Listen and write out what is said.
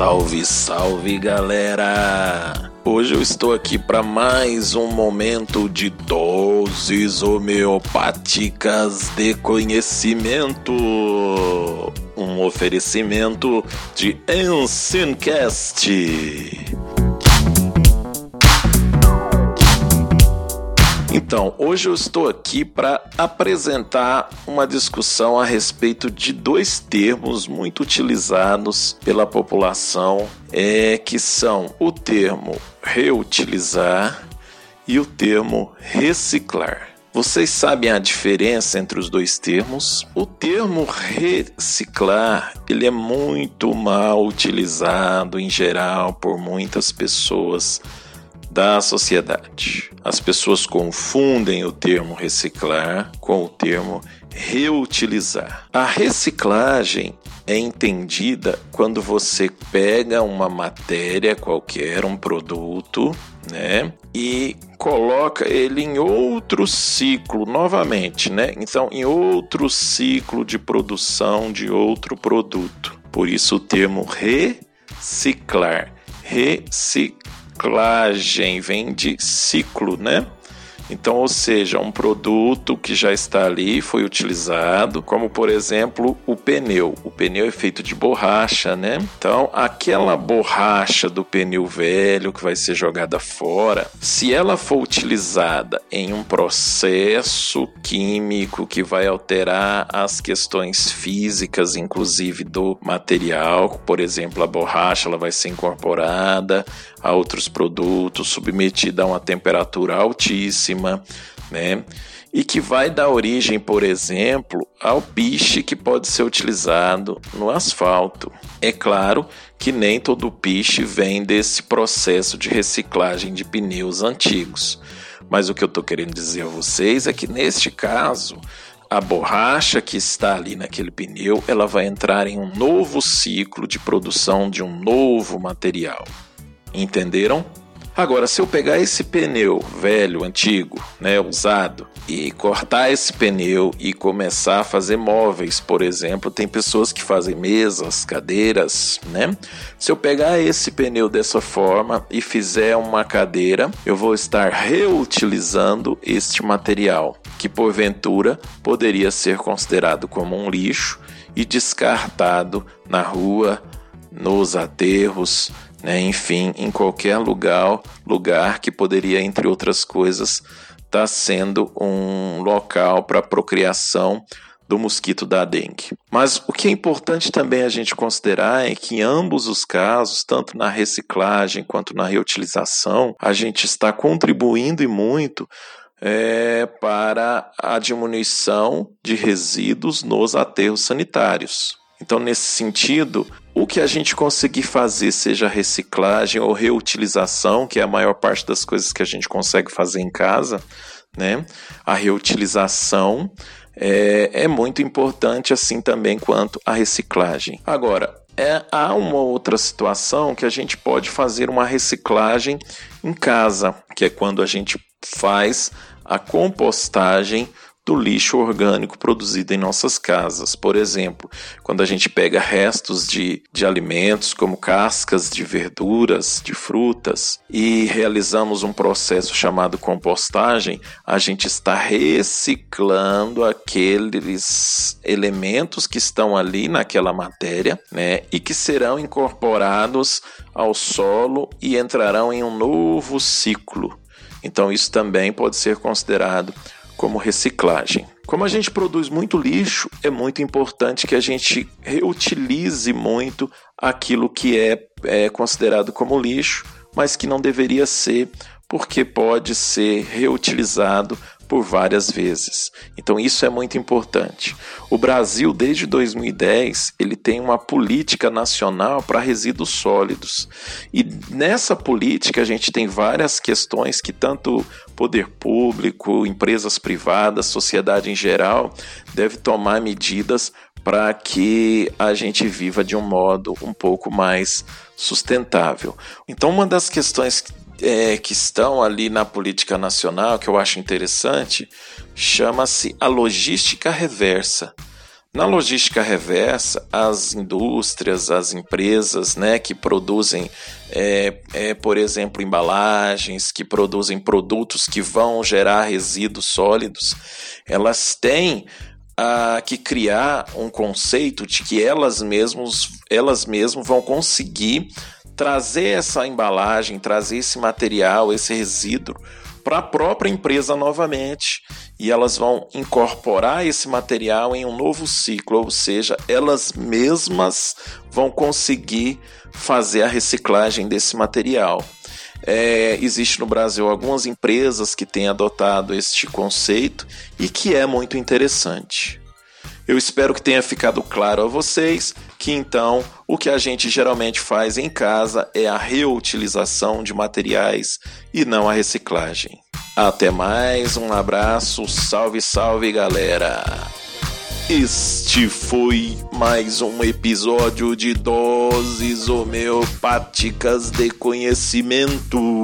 Salve, salve galera! Hoje eu estou aqui para mais um momento de doses homeopáticas de conhecimento. Um oferecimento de Ensincast. Então, hoje eu estou aqui para apresentar uma discussão a respeito de dois termos muito utilizados pela população, é, que são o termo reutilizar e o termo reciclar. Vocês sabem a diferença entre os dois termos? O termo reciclar, ele é muito mal utilizado em geral por muitas pessoas da sociedade. As pessoas confundem o termo reciclar com o termo reutilizar. A reciclagem é entendida quando você pega uma matéria qualquer, um produto, né, e coloca ele em outro ciclo novamente, né? Então, em outro ciclo de produção de outro produto. Por isso o termo reciclar. Reciclar reciclagem vem de ciclo, né? Então, ou seja, um produto que já está ali foi utilizado, como por exemplo o pneu. O pneu é feito de borracha, né? Então, aquela borracha do pneu velho que vai ser jogada fora, se ela for utilizada em um processo químico que vai alterar as questões físicas, inclusive do material, por exemplo, a borracha ela vai ser incorporada a outros produtos, submetida a uma temperatura altíssima, né? E que vai dar origem, por exemplo, ao piche que pode ser utilizado no asfalto. É claro que nem todo piche vem desse processo de reciclagem de pneus antigos. Mas o que eu estou querendo dizer a vocês é que neste caso, a borracha que está ali naquele pneu, ela vai entrar em um novo ciclo de produção de um novo material. Entenderam? Agora, se eu pegar esse pneu velho, antigo, né, usado, e cortar esse pneu e começar a fazer móveis, por exemplo, tem pessoas que fazem mesas, cadeiras, né? Se eu pegar esse pneu dessa forma e fizer uma cadeira, eu vou estar reutilizando este material, que porventura poderia ser considerado como um lixo e descartado na rua, nos aterros, né? enfim, em qualquer lugar, lugar que poderia, entre outras coisas, estar tá sendo um local para procriação do mosquito da dengue. Mas o que é importante também a gente considerar é que em ambos os casos, tanto na reciclagem quanto na reutilização, a gente está contribuindo e muito é, para a diminuição de resíduos nos aterros sanitários. Então, nesse sentido, o que a gente conseguir fazer, seja reciclagem ou reutilização, que é a maior parte das coisas que a gente consegue fazer em casa, né? A reutilização é, é muito importante, assim também quanto a reciclagem. Agora, é, há uma outra situação que a gente pode fazer uma reciclagem em casa, que é quando a gente faz a compostagem do lixo orgânico produzido em nossas casas. Por exemplo, quando a gente pega restos de, de alimentos, como cascas de verduras, de frutas, e realizamos um processo chamado compostagem, a gente está reciclando aqueles elementos que estão ali naquela matéria, né, e que serão incorporados ao solo e entrarão em um novo ciclo. Então, isso também pode ser considerado como reciclagem. Como a gente produz muito lixo, é muito importante que a gente reutilize muito aquilo que é, é considerado como lixo, mas que não deveria ser, porque pode ser reutilizado por várias vezes. Então isso é muito importante. O Brasil desde 2010, ele tem uma política nacional para resíduos sólidos. E nessa política a gente tem várias questões que tanto poder público, empresas privadas, sociedade em geral deve tomar medidas para que a gente viva de um modo um pouco mais sustentável. Então, uma das questões é, que estão ali na política nacional, que eu acho interessante, chama-se a logística reversa. Na logística reversa, as indústrias, as empresas né, que produzem, é, é, por exemplo, embalagens, que produzem produtos que vão gerar resíduos sólidos, elas têm ah, que criar um conceito de que elas mesmas, elas mesmas vão conseguir trazer essa embalagem, trazer esse material, esse resíduo para a própria empresa novamente e elas vão incorporar esse material em um novo ciclo, ou seja, elas mesmas vão conseguir fazer a reciclagem desse material. É, existe no Brasil algumas empresas que têm adotado este conceito e que é muito interessante. Eu espero que tenha ficado claro a vocês que então o que a gente geralmente faz em casa é a reutilização de materiais e não a reciclagem. Até mais, um abraço, salve, salve galera! Este foi mais um episódio de Doses Homeopáticas de Conhecimento.